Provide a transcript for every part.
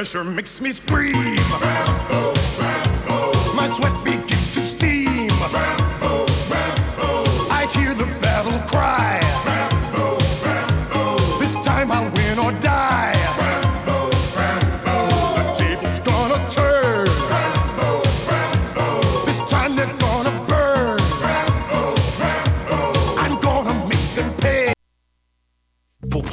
pressure makes me scream. My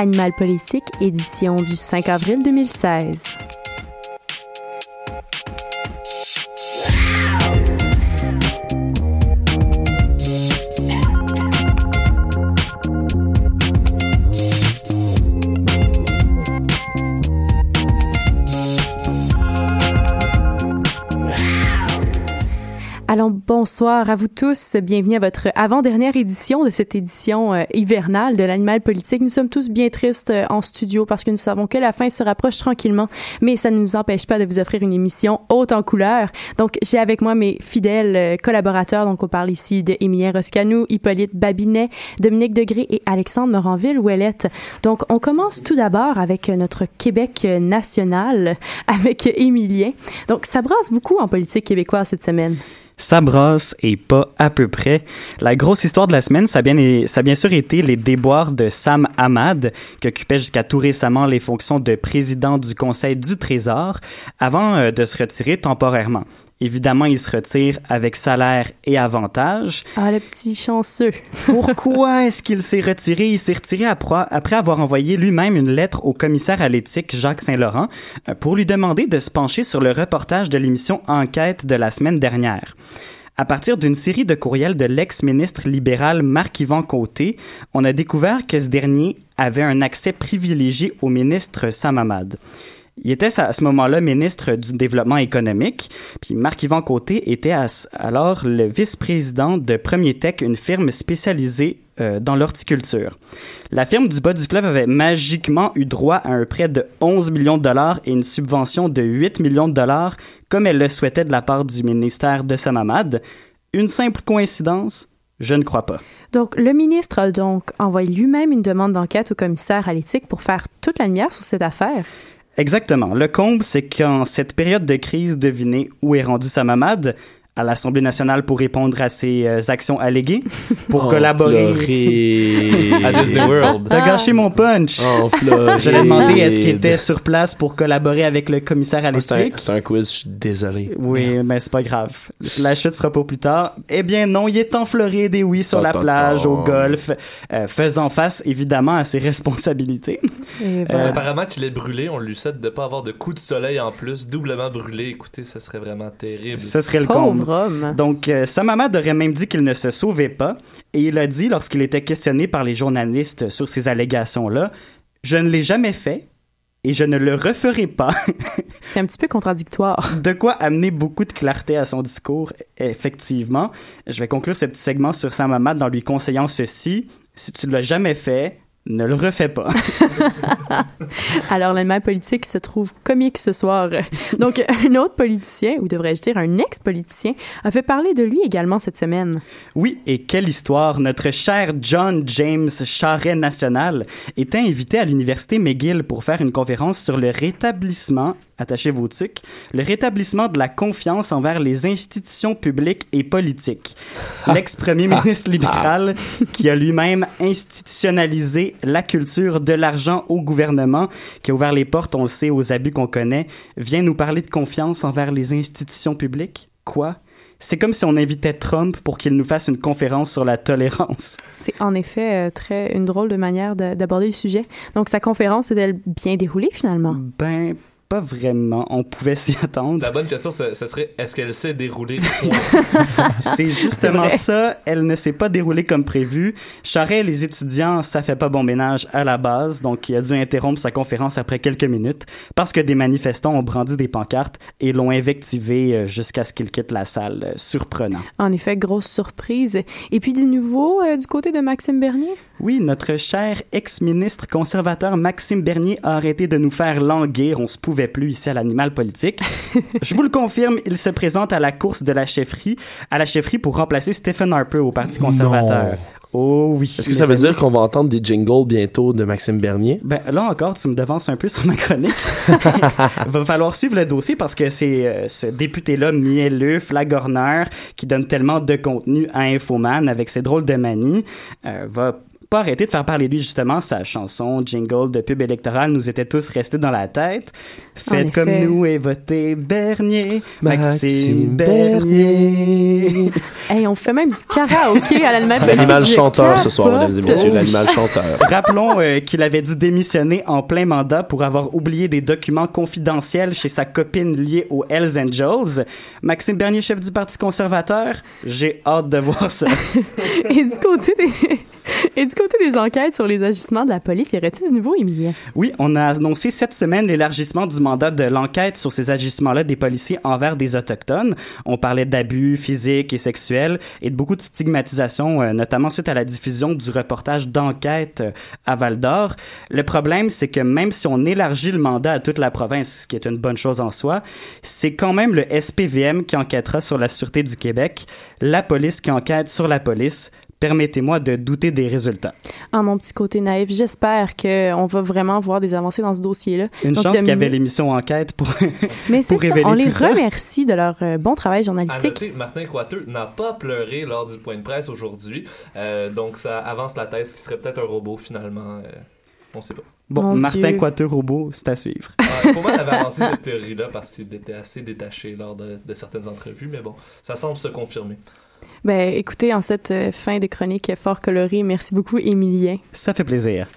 Animal politique, édition du 5 avril 2016. Bonsoir à vous tous, bienvenue à votre avant-dernière édition de cette édition euh, hivernale de l'animal politique. Nous sommes tous bien tristes euh, en studio parce que nous savons que la fin se rapproche tranquillement, mais ça ne nous empêche pas de vous offrir une émission haute en couleurs. Donc j'ai avec moi mes fidèles euh, collaborateurs, donc on parle ici de Émilien Roscanou, Hippolyte Babinet, Dominique Degré et Alexandre Moranville-Ouellette. Donc on commence tout d'abord avec notre Québec national avec Émilien. Donc ça brasse beaucoup en politique québécoise cette semaine. Ça brasse et pas à peu près. La grosse histoire de la semaine, ça a bien, ça a bien sûr été les déboires de Sam Ahmad, qui occupait jusqu'à tout récemment les fonctions de président du Conseil du Trésor, avant euh, de se retirer temporairement. Évidemment, il se retire avec salaire et avantages. Ah, le petit chanceux. Pourquoi est-ce qu'il s'est retiré? Il s'est retiré après, après avoir envoyé lui-même une lettre au commissaire à l'éthique Jacques Saint-Laurent euh, pour lui demander de se pencher sur le reportage de l'émission Enquête de la semaine dernière. À partir d'une série de courriels de l'ex-ministre libéral Marc-Yvan Côté, on a découvert que ce dernier avait un accès privilégié au ministre Sam Hamad. Il était à ce moment-là ministre du Développement économique, puis Marc-Yvan Côté était alors le vice-président de Premier Tech, une firme spécialisée euh, dans l'horticulture. La firme du bas du fleuve avait magiquement eu droit à un prêt de 11 millions de dollars et une subvention de 8 millions de dollars, comme elle le souhaitait de la part du ministère de Samamad. Une simple coïncidence? Je ne crois pas. Donc, le ministre a donc envoyé lui-même une demande d'enquête au commissaire à l'éthique pour faire toute la lumière sur cette affaire. Exactement. Le comble, c'est qu'en cette période de crise, devinez où est rendu Samamad à l'Assemblée nationale pour répondre à ses euh, actions alléguées, pour Oh, collaborer. À Disney World. T'as gâché mon punch. Oh. Je l'ai demandé est-ce qu'il était sur place pour collaborer avec le commissaire à Ah, C'est un, l'éthique? c'est un quiz, je suis désolé. Oui, mais c'est pas grave. La chute sera pas plus tard. Eh bien non, il est en Floride et oui, sur la plage, au golf, euh, faisant face évidemment à ses responsabilités. Euh. Apparemment qu'il est brûlé, on lui souhaite de pas avoir de coups de soleil en plus, doublement brûlé. Écoutez, ça serait vraiment terrible. Ce serait le comble. Donc, euh, sa maman aurait même dit qu'il ne se sauvait pas, et il a dit, lorsqu'il était questionné par les journalistes sur ces allégations-là, Je ne l'ai jamais fait, et je ne le referai pas. C'est un petit peu contradictoire. De quoi amener beaucoup de clarté à son discours, effectivement. Je vais conclure ce petit segment sur Sam Hamad en lui conseillant ceci. Si tu l'as jamais fait, ne le refais pas. Alors, l'animal politique se trouve comique ce soir. Donc, un autre politicien, ou devrais-je dire un ex-politicien, a fait parler de lui également cette semaine. Oui, et quelle histoire! Notre cher John James Charret National était invité à l'Université McGill pour faire une conférence sur le rétablissement, attachez vos tucs, le rétablissement de la confiance envers les institutions publiques et politiques. L'ex-premier ministre libéral, qui a lui-même institutionnalisé la culture de l'argent au gouvernement, qui a ouvert les portes, on le sait, aux abus qu'on connaît, vient nous parler de confiance envers les institutions publiques? Quoi? C'est comme si on invitait Trump pour qu'il nous fasse une conférence sur la tolérance. C'est en effet euh, très une drôle de manière de- d'aborder le sujet. Donc, sa conférence est-elle bien déroulée finalement? Ben, pas vraiment. On pouvait s'y attendre. La bonne question, ce, ce serait est-ce qu'elle s'est déroulée C'est justement ça. Elle ne s'est pas déroulée comme prévu. Charret et les étudiants, ça fait pas bon ménage à la base, donc il a dû interrompre sa conférence après quelques minutes parce que des manifestants ont brandi des pancartes et l'ont invectivé euh, jusqu'à ce qu'il quitte la salle. Euh, Surprenant. En effet, grosse surprise. Et puis, du nouveau euh, du côté de Maxime Bernier? Oui, notre cher ex-ministre conservateur Maxime Bernier a arrêté de nous faire languir. On se pouvait plus ici à l'animal politique. Je vous le confirme, il se présente à la course de la chefferie, à la chefferie pour remplacer Stephen Harper au Parti conservateur. Oh oui. Est-ce que ça veut amis. dire qu'on va entendre des jingles bientôt de Maxime Bernier? Ben, là encore, tu me devances un peu sur ma chronique. Va falloir suivre le dossier parce que c'est euh, ce député-là, mielleux, flagorneur, qui donne tellement de contenu à Infoman avec ses drôles de manies, euh, va pas arrêter de faire parler de lui justement sa chanson jingle de pub électorale nous était tous restés dans la tête faites comme nous et votez Bernier Maxime, Maxime Bernier Hey, on fait même du karaoké à l'animal. L'animal chanteur ce soir, mesdames et messieurs, l'animal chanteur. Rappelons euh, qu'il avait dû démissionner en plein mandat pour avoir oublié des documents confidentiels chez sa copine liée aux Hells Angels. Maxime Bernier, chef du Parti conservateur, j'ai hâte de voir ça. Et du côté des... Et du côté des enquêtes sur les agissements de la police, y aurait-il du nouveau, Emilien? Oui, on a annoncé cette semaine l'élargissement du mandat de l'enquête sur ces agissements-là des policiers envers des Autochtones. On parlait d'abus physiques et sexuels et de beaucoup de stigmatisation, euh, notamment suite à la diffusion du reportage d'enquête euh, à Val-d'Or. Le problème, c'est que même si on élargit le mandat à toute la province, ce qui est une bonne chose en soi, c'est quand même le SPVM qui enquêtera sur la Sûreté du Québec, la police qui enquête sur la police. Permettez-moi de douter des résultats. En mon petit côté naïf, j'espère qu'on va vraiment voir des avancées dans ce dossier-là. Une Donc, chance qu'il y avait l'émission Enquête pour... Mais c'est pour ça, révéler on les tout ça. remercie de leur euh, bon travail À journalistique. noter, Martin Coiteux n'a pas pleuré lors du point de presse aujourd'hui, Euh, donc ça avance la thèse qui serait peut-être un robot finalement. euh, on sait pas. Bon, Mon Martin. Coiteux robot, c'est à suivre. Ouais, Pour moi, avait avancé cette théorie-là parce qu'il était assez détaché lors de, de certaines entrevues, mais bon, ça semble se confirmer. Ben, écoutez, en cette euh, fin de chronique fort colorée, merci beaucoup, Emilien. Ça fait plaisir.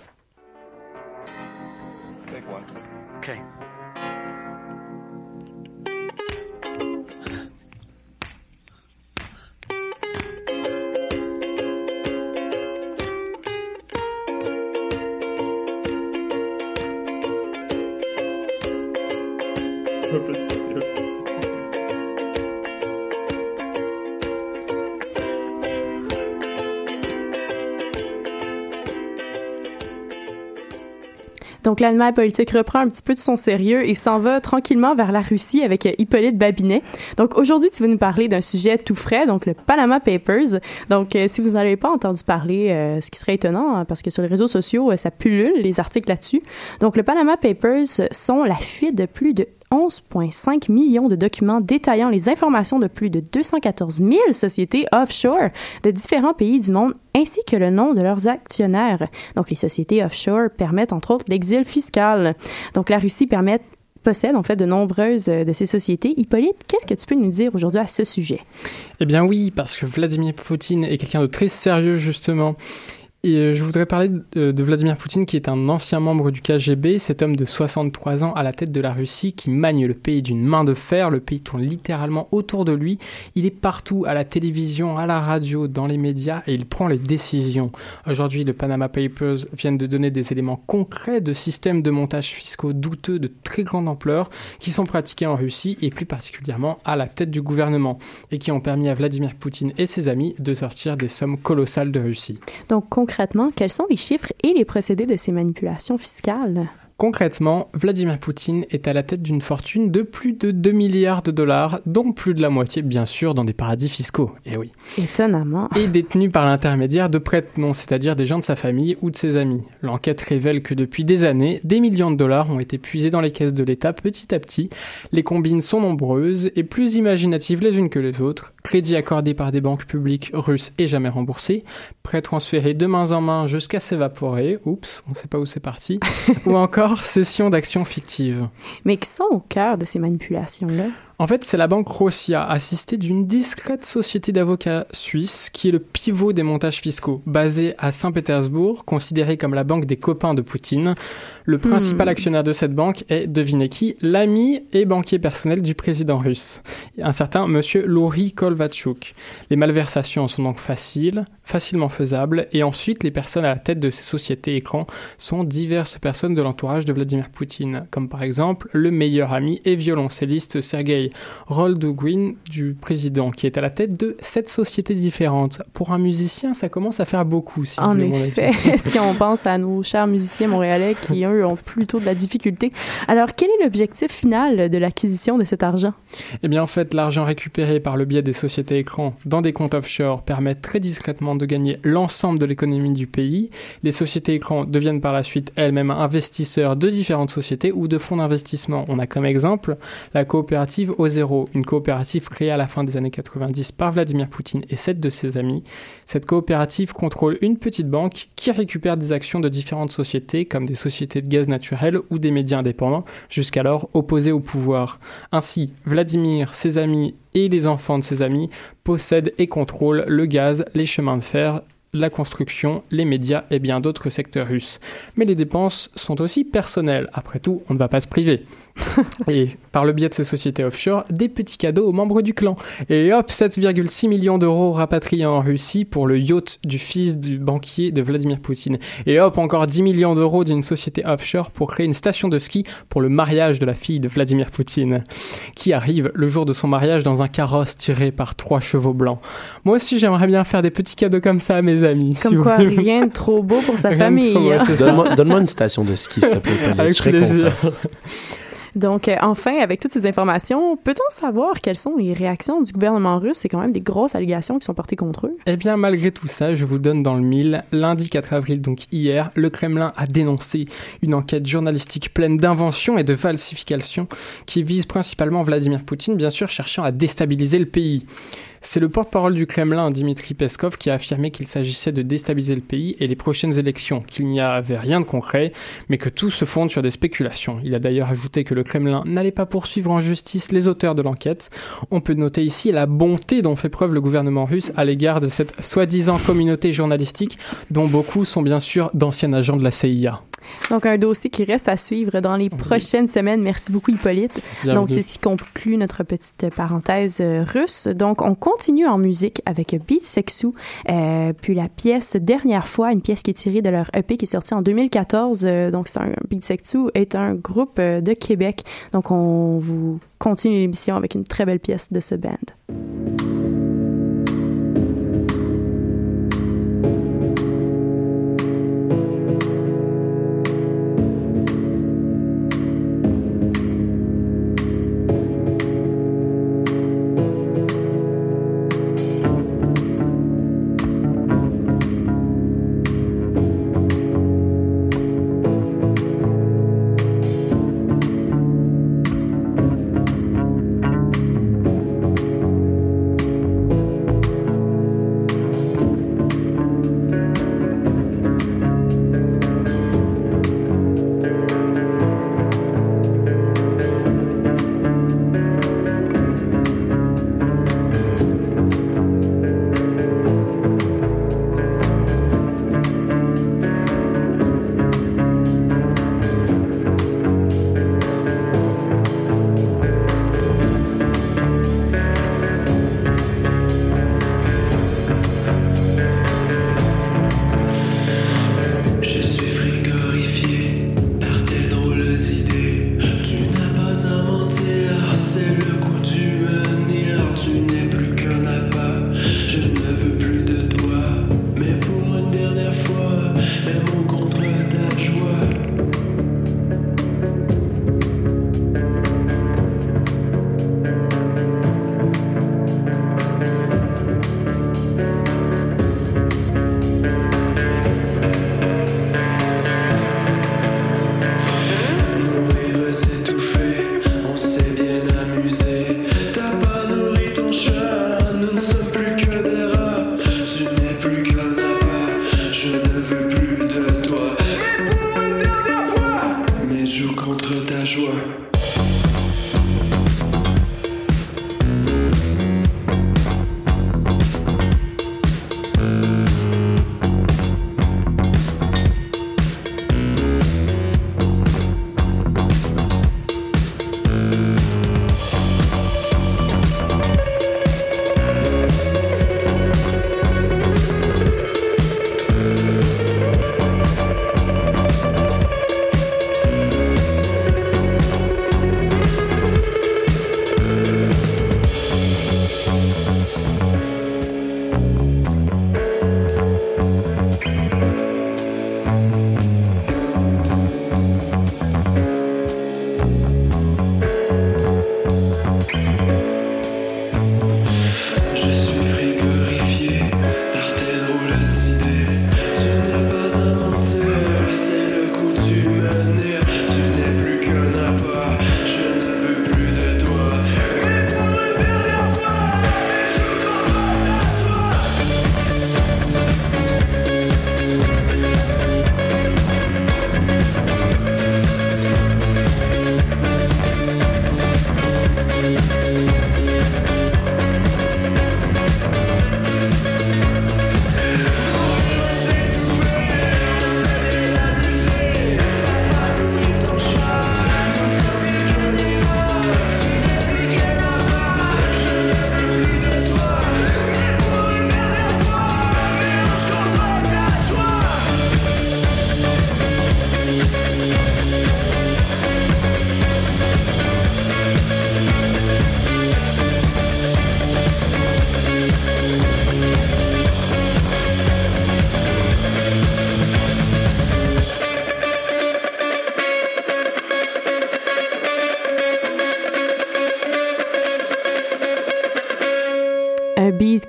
Donc, l'animal politique reprend un petit peu de son sérieux et s'en va tranquillement vers la Russie avec Hippolyte Babinet. Donc, aujourd'hui, tu vas nous parler d'un sujet tout frais, donc le Panama Papers. Donc, euh, si vous n'avez pas entendu parler, euh, ce qui serait étonnant, hein, parce que sur les réseaux sociaux, euh, ça pullule les articles là-dessus. Donc, le Panama Papers sont la fuite de plus de 11,5 millions de documents détaillant les informations de plus de 214 000 sociétés offshore de différents pays du monde ainsi que le nom de leurs actionnaires. Donc, les sociétés offshore permettent entre autres l'exil fiscal. Donc, la Russie possède en fait de nombreuses euh, de ces sociétés. Hippolyte, qu'est-ce que tu peux nous dire aujourd'hui à ce sujet? Eh bien oui, parce que Vladimir Poutine est quelqu'un de très sérieux justement. Et euh, je voudrais parler de, de Vladimir Poutine qui est un ancien membre du KGB, cet homme de 63 ans à la tête de la Russie qui magne le pays d'une main de fer, le pays tourne littéralement autour de lui, il est partout à la télévision, à la radio, dans les médias et il prend les décisions. Aujourd'hui, le Panama Papers viennent de donner des éléments concrets de systèmes de montage fiscaux douteux de très grande ampleur qui sont pratiqués en Russie et plus particulièrement à la tête du gouvernement et qui ont permis à Vladimir Poutine et ses amis de sortir des sommes colossales de Russie. Concrètement, quels sont les chiffres et les procédés de ces manipulations fiscales? Concrètement, Vladimir Poutine est à la tête d'une fortune de plus de 2 milliards de dollars, dont plus de la moitié, bien sûr, dans des paradis fiscaux. Et oui. Étonnamment. Et détenu par l'intermédiaire de prête-noms, c'est-à-dire des gens de sa famille ou de ses amis. L'enquête révèle que depuis des années, des millions de dollars ont été puisés dans les caisses de l'État petit à petit. Les combines sont nombreuses et plus imaginatives les unes que les autres. Crédits accordés par des banques publiques russes et jamais remboursés. Prêts transférés de main en main jusqu'à s'évaporer. Oups, on ne sait pas où c'est parti. ou encore cession d'actions fictives. Mais qui sont au cœur de ces manipulations-là? En fait, c'est la banque Rosia, assistée d'une discrète société d'avocats suisse, qui est le pivot des montages fiscaux. Basée à Saint-Pétersbourg, considérée comme la banque des copains de Poutine, le principal Hmm. actionnaire de cette banque est, devinez qui, l'ami et banquier personnel du président russe, un certain monsieur Lori Kolvatchouk. Les malversations sont donc faciles, facilement faisables, et ensuite les personnes à la tête de ces sociétés écrans sont diverses personnes de l'entourage de Vladimir Poutine, comme par exemple le meilleur ami et violoncelliste Sergei Roldugin du président, qui est à la tête de sept sociétés différentes. Pour un musicien, ça commence à faire beaucoup, si vous En mon effet, si on pense à nos chers musiciens montréalais qui, eux, ont plutôt de la difficulté. Alors, quel est l'objectif final de l'acquisition de cet argent? Eh bien, en fait, l'argent récupéré par le biais des sociétés écrans dans des comptes offshore permet très discrètement de gagner l'ensemble de l'économie du pays. Les sociétés écrans deviennent par la suite elles-mêmes investisseurs de différentes sociétés ou de fonds d'investissement. On a comme exemple la coopérative une coopérative créée à la fin des années 90 par Vladimir Poutine et sept de ses amis. Cette coopérative contrôle une petite banque qui récupère des actions de différentes sociétés comme des sociétés de gaz naturel ou des médias indépendants, jusqu'alors opposés au pouvoir. Ainsi, Vladimir, ses amis et les enfants de ses amis possèdent et contrôlent le gaz, les chemins de fer, la construction, les médias et bien d'autres secteurs russes. Mais les dépenses sont aussi personnelles. Après tout, on ne va pas se priver. et par le biais de ces sociétés offshore, des petits cadeaux aux membres du clan. Et hop, 7,6 millions d'euros rapatriés en Russie pour le yacht du fils du banquier de Vladimir Poutine. Et hop, encore 10 millions d'euros d'une société offshore pour créer une station de ski pour le mariage de la fille de Vladimir Poutine, qui arrive le jour de son mariage dans un carrosse tiré par trois chevaux blancs. Moi aussi, j'aimerais bien faire des petits cadeaux comme ça à mes amis. Comme quoi, rien de trop beau pour sa Rien famille. Donne-moi une station de ski, s'il te plaît. Avec Je serais plaisir. content. Donc, euh, enfin, avec toutes ces informations, peut-on savoir quelles sont les réactions du gouvernement russe? C'est quand même des grosses allégations qui sont portées contre eux. Eh bien, malgré tout ça, je vous donne dans le mille. Lundi 4 avril, donc hier, le Kremlin a dénoncé une enquête journalistique pleine d'inventions et de falsifications qui vise principalement Vladimir Poutine, bien sûr, cherchant à déstabiliser le pays. C'est le porte-parole du Kremlin, Dimitri Peskov, qui a affirmé qu'il s'agissait de déstabiliser le pays et les prochaines élections, qu'il n'y avait rien de concret, mais que tout se fonde sur des spéculations. Il a d'ailleurs ajouté que le Kremlin n'allait pas poursuivre en justice les auteurs de l'enquête. On peut noter ici la bonté dont fait preuve le gouvernement russe à l'égard de cette soi-disant communauté journalistique, dont beaucoup sont bien sûr d'anciens agents de la CIA. Donc, un dossier qui reste à suivre dans les prochaines semaines. Merci beaucoup, Hippolyte. Donc, c'est ce qui conclut notre petite parenthèse euh, russe. Donc, on continue en musique avec Beat Sexu, euh, puis la pièce Dernière fois, une pièce qui est tirée de leur EP qui est sortie en 2014. Euh, donc, c'est un Beat Sexu est un groupe euh, de Québec. Donc, on vous continue l'émission avec une très belle pièce de ce band.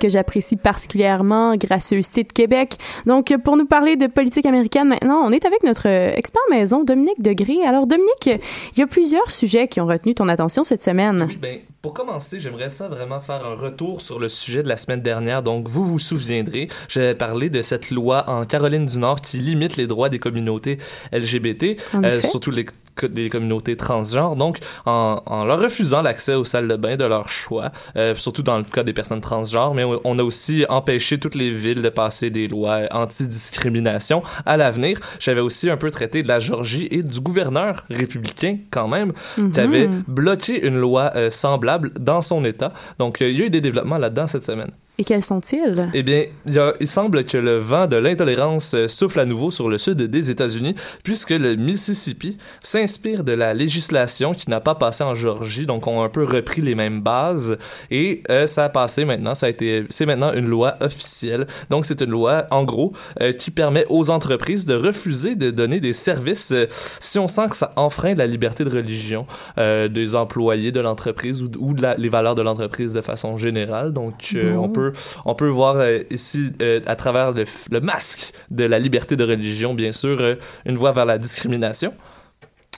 Que j'apprécie particulièrement, Gracieuseté de Québec. Donc, pour nous parler de politique américaine maintenant, on est avec notre expert maison, Dominique Degré. Alors, Dominique, il y a plusieurs sujets qui ont retenu ton attention cette semaine. Oui, ben, pour commencer, j'aimerais ça vraiment faire un retour sur le sujet de la semaine dernière. Donc, vous vous souviendrez, j'avais parlé de cette loi en Caroline du Nord qui limite les droits des communautés LGBT, euh, surtout les, co- les communautés transgenres. Donc, en, en leur refusant l'accès aux salles de bain de leur choix, euh, surtout dans le cas des personnes transgenres, mais on, a aussi empêché toutes les villes de passer des lois anti-discrimination à l'avenir. J'avais aussi un peu traité de la Georgie et du gouverneur républicain, quand même, Mhm. qui avait bloqué une loi euh, semblable dans son État. Donc, euh, il y a eu des développements là-dedans cette semaine. Et quels sont-ils? Eh bien, il, y a- il semble que le vent de l'intolérance euh, souffle à nouveau sur le sud des États-Unis, puisque le Mississippi s'inspire de la législation qui n'a pas passé en Géorgie, donc on a un peu repris les mêmes bases, et euh, ça a passé maintenant, ça a été, c'est maintenant une loi officielle. Donc c'est une loi, en gros, euh, qui permet aux entreprises de refuser de donner des services euh, si on sent que ça enfreint la liberté de religion des employés de l'entreprise ou, ou de la- les valeurs de l'entreprise de façon générale. Donc on peut on peut voir euh, ici, euh, à travers le, le masque de la liberté de religion, bien sûr, euh, une voie vers la discrimination.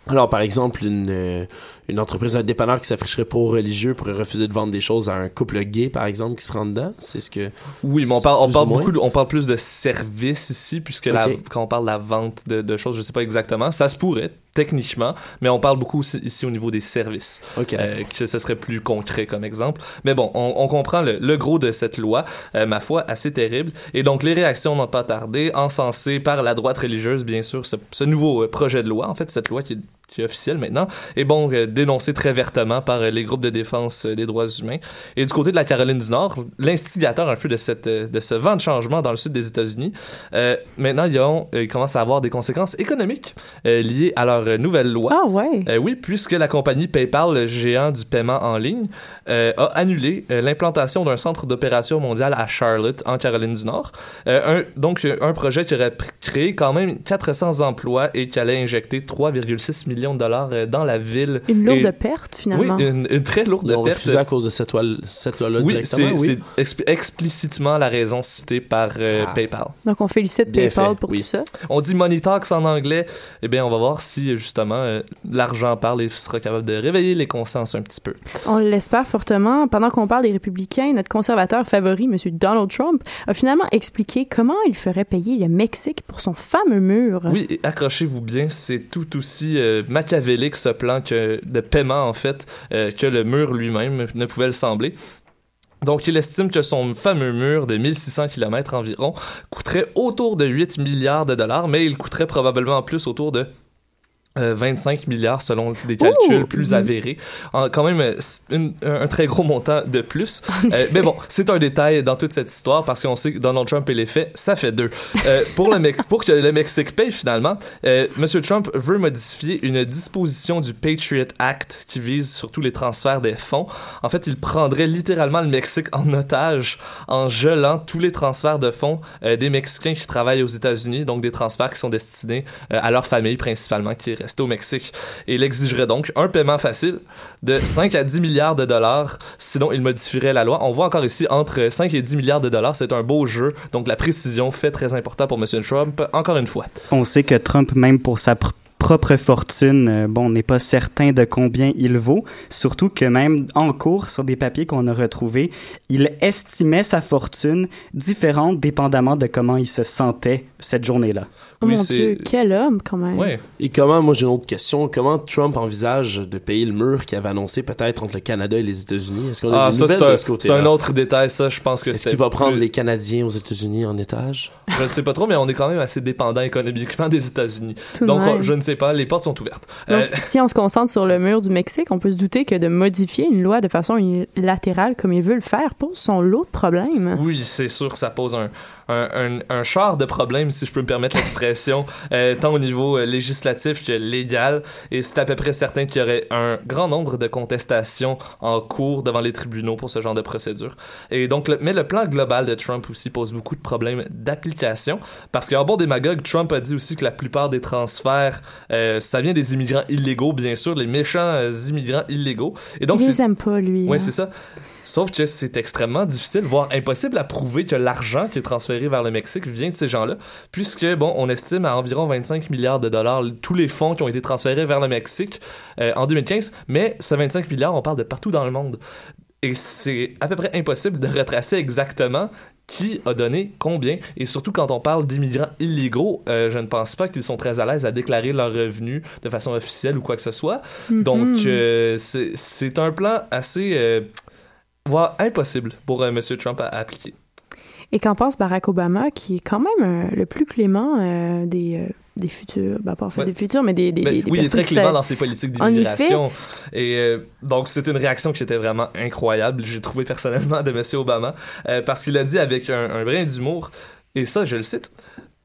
Alors, par exemple, une, une entreprise, un dépanneur qui s'afficherait pro-religieux pourrait refuser de vendre des choses à un couple gay, par exemple, qui se rend dedans? C'est ce que. Oui, mais on parle, on Plus parle beaucoup, de- on parle plus de services ici, puisque la- quand on parle de la vente de, de choses, je sais pas exactement, ça se pourrait techniquement, mais on parle beaucoup aussi, ici au niveau des services, Ok. euh, que ce serait plus concret comme exemple. Mais bon, on, on comprend le, le gros de cette loi, euh, ma foi, assez terrible. Et donc les réactions n'ont pas tardé, encensées par la droite religieuse, bien sûr, ce, ce nouveau euh, projet de loi, en fait, cette loi qui est qui est officielle maintenant, est bon euh, dénoncé très vertement par euh, les groupes de défense euh, des droits humains. Et du côté de la Caroline du Nord, l'instigateur un peu de cette de ce vent de changement dans le sud des États-Unis, euh, maintenant ils, ont, ils commencent à avoir des conséquences économiques euh, liées à leur nouvelle loi. Ah ouais. Euh, oui, puisque la compagnie PayPal, le géant du paiement en ligne, a annulé l'implantation d'un centre d'opération mondial à Charlotte, en Caroline du Nord. Un, donc, un projet qui aurait créé quand même 400 emplois et qui allait injecter 3,6 millions de dollars euh, dans la ville. Une lourde Et- perte, finalement. Oui, une, une très lourde Ils ont perte. refusé à cause de cette, cette loi-là Oui, directement. Oui. c'est expli- explicitement la raison citée par euh, Ah. PayPal. Donc, on félicite Bien PayPal fait, pour oui. tout ça. On dit Money Talks en anglais. Eh bien, on va voir si, justement, euh, l'argent parle et sera capable de réveiller les consciences un petit peu. On l'espère fortement. Pendant qu'on parle des républicains, notre conservateur favori, M. Donald Trump, a finalement expliqué comment il ferait payer le Mexique pour son fameux mur. Oui, accrochez-vous bien, c'est tout aussi euh, machiavélique ce plan que, de paiement, en fait, euh, que le mur lui-même ne pouvait le sembler. Donc, il estime que son fameux mur de 1600 km environ coûterait autour de 8 milliards de dollars, mais il coûterait probablement plus autour de euh, 25 milliards selon des calculs Ouh! plus avérés. En- quand même, euh, une- un, très gros montant de plus. Euh, mais bon, c'est un détail dans toute cette histoire parce qu'on sait que Donald Trump et les faits, ça fait deux. Euh, pour, le pour que le Mexique paye finalement, euh, M. Trump veut modifier une disposition du Patriot Act qui vise surtout les transferts des fonds. En fait, il prendrait littéralement le Mexique en otage en gelant tous les transferts de fonds euh, des Mexicains qui travaillent aux États-Unis, donc des transferts qui sont destinés euh, à leur famille principalement qui est restée au Mexique. Et il exigerait donc un paiement facile de 5 à 10 milliards de dollars, sinon il modifierait la loi. On voit encore ici entre 5 et 10 milliards de dollars, c'est un beau jeu, donc la précision fait très important pour M. Trump, encore une fois. On sait que Trump, même pour sa pr- propre fortune, euh, bon, on n'est pas certain de combien il vaut. Surtout que même en cours, sur des papiers qu'on a retrouvés, il estimait sa fortune différente dépendamment de comment il se sentait cette journée-là. Oh Oui, mon Dieu, quel homme, quand même. Ouais. Et comment, moi j'ai une autre question, comment Trump envisage de payer le mur qu'il avait annoncé peut-être entre le Canada et les États-Unis? Est-ce qu'on a Ah, des ça, nouvelles un, de ce c'est un autre détail, ça, je pense que Est-ce c'est... qu'il va prendre plus- les Canadiens aux États-Unis en étage? Je ne sais pas trop, mais on est quand même assez dépendant économiquement des États-Unis. Donc, on- je ne sais pas, les portes sont ouvertes. Donc, Euh, si on se concentre sur le mur du Mexique, on peut se douter que de modifier une loi de façon unilatérale comme il veut le faire pose son lot de problèmes. Oui, c'est sûr que ça pose un, un, un, un char de problèmes, si je peux me permettre l'expression, euh, tant au niveau euh, législatif que légal. Et c'est à peu près certain qu'il y aurait un grand nombre de contestations en cours devant les tribunaux pour ce genre de procédure. Et donc, le- mais le plan global de Trump aussi pose beaucoup de problèmes d'application. Parce qu'en bon démagogue, Trump a dit aussi que la plupart des transferts, euh, ça vient des immigrants illégaux, bien sûr, les méchants euh, immigrants illégaux. Et donc, il les aime pas, lui. oui, hein. c'est ça. Sauf que c'est extrêmement difficile, voire impossible à prouver que l'argent qui est transféré vers le Mexique vient de ces gens-là, puisque, bon, on estime à environ 25 milliards de dollars tous les fonds qui ont été transférés vers le Mexique euh, en 2015, mais ce 25 milliards, on parle de partout dans le monde. Et c'est à peu près impossible de retracer exactement qui a donné combien. Et surtout quand on parle d'immigrants illégaux, euh, je ne pense pas qu'ils sont très à l'aise à déclarer leurs revenus de façon officielle ou quoi que ce soit. Mhm. Donc euh, c'est c'est un plan assez, euh, voire impossible pour euh, M. Trump à, à appliquer. Et qu'en pense Barack Obama, qui est quand même euh, le plus clément euh, des, euh, des futurs, ben, pas en fait Ouais. des futurs, mais des, des, Ben, des- oui, il est très clément dans ses politiques d'immigration. Et donc, c'est une réaction qui était vraiment incroyable, j'ai trouvé personnellement, de M. Obama, parce qu'il a dit avec un, un brin d'humour, et ça, je le cite,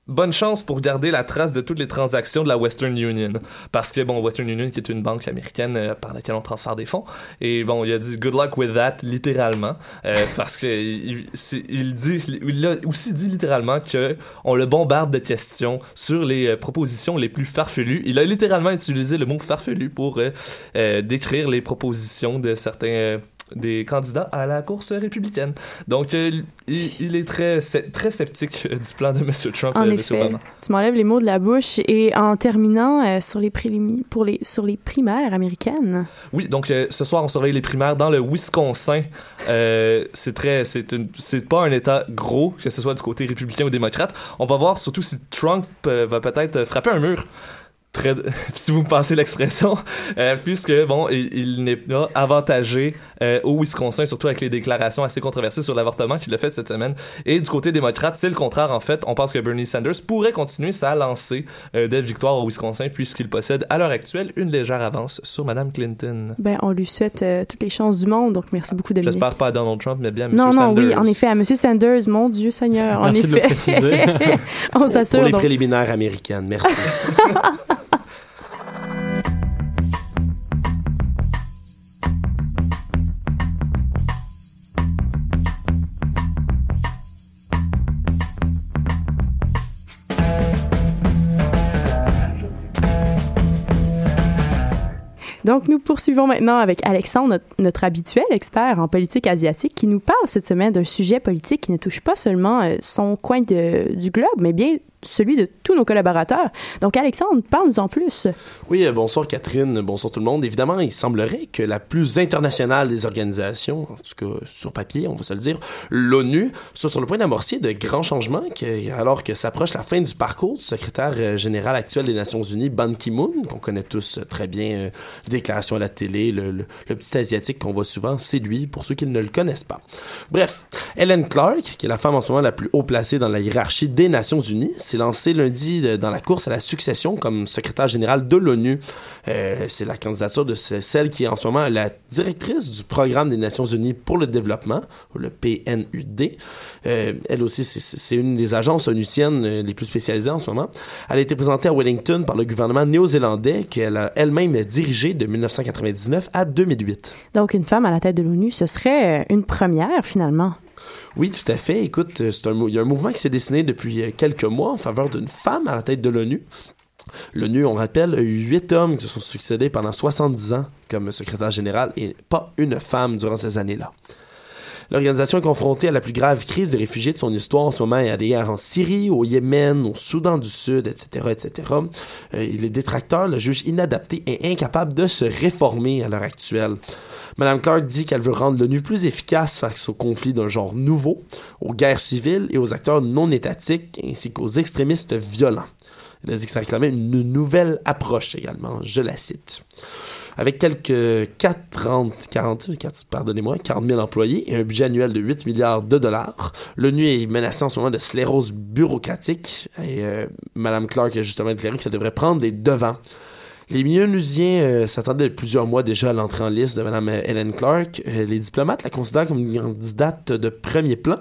Bonne chance pour garder la trace de toutes les transactions de la Western Union. Parce que, bon, Western Union, qui est une banque américaine euh, par laquelle on transfère des fonds, et bon, il a dit good luck with that, littéralement, euh, parce que il, dit, il a aussi dit littéralement que on le bombarde de questions sur les euh, propositions les plus farfelues. Il a littéralement utilisé le mot farfelu pour euh, décrire les propositions de certains des candidats à la course républicaine. Donc, euh, il, il est très, très sceptique euh, du plan de M. Trump, En euh, M. effet, Obama. tu m'enlèves les mots de la bouche. Et en terminant sur les pour les sur les primaires américaines. Oui, donc ce soir on surveille les primaires dans le Wisconsin. C'est très, c'est pas un État gros que ce soit du côté républicain ou démocrate. On va voir surtout si Trump va peut-être frapper un mur. Très, si vous me passez l'expression, euh, puisque bon, il, il n'est pas avantagé euh, au Wisconsin, surtout avec les déclarations assez controversées sur l'avortement qu'il a fait cette semaine. Et du côté démocrate, c'est le contraire en fait. On pense que Bernie Sanders pourrait continuer sa lancée euh, de victoire au Wisconsin, puisqu'il possède à l'heure actuelle une légère avance sur Madame Clinton. Ben, on lui souhaite euh, toutes les chances du monde. Donc, merci beaucoup, Dominique. J'espère pas à Donald Trump, mais bien à M. Non, non, Sanders. oui, en effet, à M. Sanders, mon Dieu Seigneur, en Merci de le effet. préciser. on s'assure. Pour les donc. préliminaires américaines, merci. Donc, nous poursuivons maintenant avec Alexandre, notre, habituel expert en politique asiatique, qui nous parle cette semaine d'un sujet politique qui ne touche pas seulement euh, son coin du globe, mais bien celui de tous nos collaborateurs. Donc, Alexandre, parle-nous en plus. Oui, euh, bonsoir Catherine, bonsoir tout le monde. Évidemment, il semblerait que la plus internationale des organisations, en tout cas sur papier, on va se le dire, l'ONU, soit sur le point d'amorcer de grands changements, alors que s'approche la fin du parcours du secrétaire euh, général actuel des Nations Unies, Ban Ki-moon, qu'on connaît tous euh, très bien, euh, les déclarations à la télé, le petit asiatique qu'on voit souvent, c'est lui, pour ceux qui ne le connaissent pas. Bref, Helen Clark, qui est la femme en ce moment la plus haut placée dans la hiérarchie des Nations Unies, s'est lancée lundi euh, dans la course à la succession comme secrétaire général de l'ONU. Euh, c'est la candidature de ce- celle qui est en ce moment la directrice du programme des Nations Unies pour le développement, le PNUD. Euh, elle aussi, c'est- une des agences onusiennes les plus spécialisées en ce moment. Elle a été présentée à Wellington par le gouvernement néo-zélandais qu'elle a elle-même dirigé de 1999 à 2008. Donc, une femme à la tête de l'ONU, ce serait une première, finalement. Oui, tout à fait. Écoute, euh, un, il y a un mouvement qui s'est dessiné depuis euh, quelques mois en faveur d'une femme à la tête de l'ONU. L'ONU, on rappelle, a eu huit hommes qui se sont succédés pendant 70 ans comme secrétaire général et pas une femme durant ces années-là. L'organisation est confrontée à la plus grave crise de réfugiés de son histoire en ce moment. Y a des guerres en Syrie, au Yémen, au Soudan du Sud, etc., etc. Euh, les détracteurs le jugent inadapté et incapable de se réformer à l'heure actuelle. Madame Clark dit qu'elle veut rendre l'ONU plus efficace face aux conflits d'un genre nouveau, aux guerres civiles et aux acteurs non étatiques, ainsi qu'aux extrémistes violents. Elle a dit que ça réclamait une nouvelle approche également, je la cite. Avec quelques 40, 40, 40, pardonnez-moi, 40 000 employés et un budget annuel de 8 milliards de dollars, l'ONU est menacée en ce moment de sclérose bureaucratique et euh, Madame Clark a justement déclaré que ça devrait prendre les devants. Les milieux onusiens euh, s'attendaient plusieurs mois déjà à l'entrée en liste de Mme Helen Clark. Euh, les diplomates la considèrent comme une candidate de premier plan,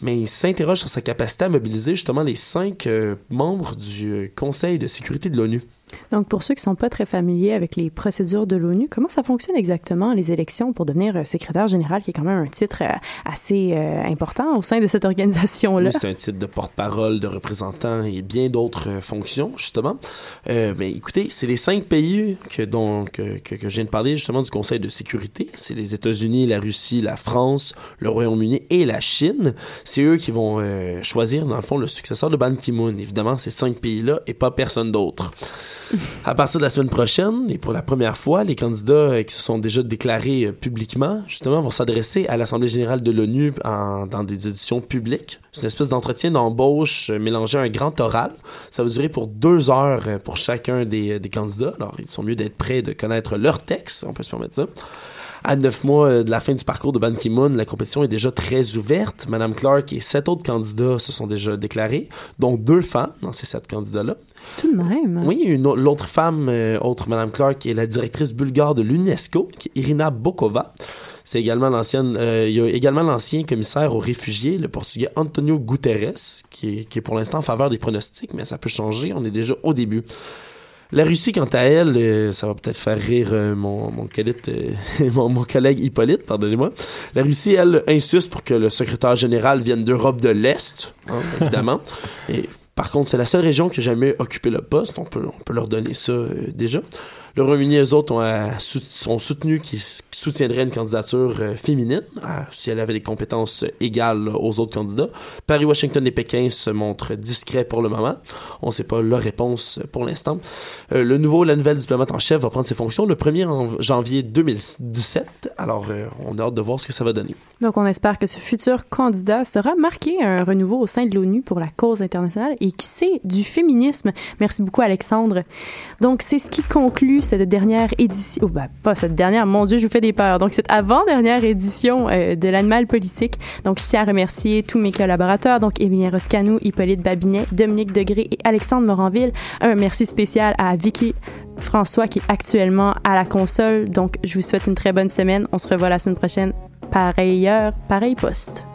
mais ils s'interrogent sur sa capacité à mobiliser justement les cinq euh, membres du Conseil de sécurité de l'ONU. Donc, pour ceux qui sont pas très familiers avec les procédures de l'ONU, comment ça fonctionne exactement, les élections pour devenir euh, secrétaire général, qui est quand même un titre euh, assez euh, important au sein de cette organisation-là? Oui, c'est un titre de porte-parole, de représentant et bien d'autres fonctions, justement. Euh, mais écoutez, c'est les cinq pays que, dont, que, je viens de parler, justement, du Conseil de sécurité. C'est les États-Unis, la Russie, la France, le Royaume-Uni et la Chine. C'est eux qui vont choisir, dans le fond, le successeur de Ban Ki-moon. Évidemment, ces cinq pays-là et pas personne d'autre. À partir de la semaine prochaine, et pour la première fois, les candidats euh, qui se sont déjà déclarés euh, publiquement, justement, vont s'adresser à l'Assemblée générale de l'ONU dans des auditions publiques. C'est une espèce d'entretien d'embauche euh, mélangé à un grand oral. Ça va durer pour deux heures pour chacun des, des candidats. Alors, ils sont mieux d'être prêts de connaître leur texte, on peut se permettre ça. À neuf mois euh, de la fin du parcours de Ban Ki-moon, la compétition est déjà très ouverte. Madame Clark et sept autres candidats se sont déjà déclarés, dont deux femmes dans ces sept candidats-là. Tout de même. Oui, une l'autre femme, euh, autre Madame Clark, est la directrice bulgare de l'UNESCO, Irina Bokova. C'est également l'ancienne, euh, il y a également l'ancien commissaire aux réfugiés, le portugais Antonio Guterres, qui est, qui est pour l'instant en faveur des pronostics, mais ça peut changer, on est déjà au début. La Russie, quant à elle, euh, ça va peut-être faire rire euh, mon, mon, collègue, euh, mon, mon collègue Hippolyte, pardonnez-moi. La Russie, elle, insiste pour que le secrétaire général vienne d'Europe de l'Est, hein, évidemment. Et par contre, c'est la seule région qui a jamais occupé le poste. On peut, on peut leur donner ça déjà. Le Royaume-Uni, eux autres, ont, euh, sou- sont soutenus qu'ils soutiendraient une candidature euh, féminine euh, si elle avait des compétences euh, égales aux autres candidats. Paris, Washington et Pékin se montrent discrets pour le moment. On ne sait pas leur réponse euh, pour l'instant. Euh, le nouveau, la nouvelle diplomate en chef va prendre ses fonctions le 1er en- janvier 2017. Alors, euh, on a hâte de voir ce que ça va donner. Donc, on espère que ce futur candidat sera marqué un renouveau au sein de l'ONU pour la cause internationale et qui sait du féminisme. Merci beaucoup, Alexandre. Donc, c'est ce qui conclut cette dernière édition. Oh, ben, pas cette dernière, mon Dieu, je vous fais des peurs. Donc, cette avant-dernière édition euh, de l'animal politique. Donc, je tiens à remercier tous mes collaborateurs, donc Émilien Roscanou, Hippolyte Babinet, Dominique Degré et Alexandre Moranville. Un merci spécial à Vicky François qui est actuellement à la console. Donc, je vous souhaite une très bonne semaine. On se revoit la semaine prochaine. Pareille heure, pareil poste.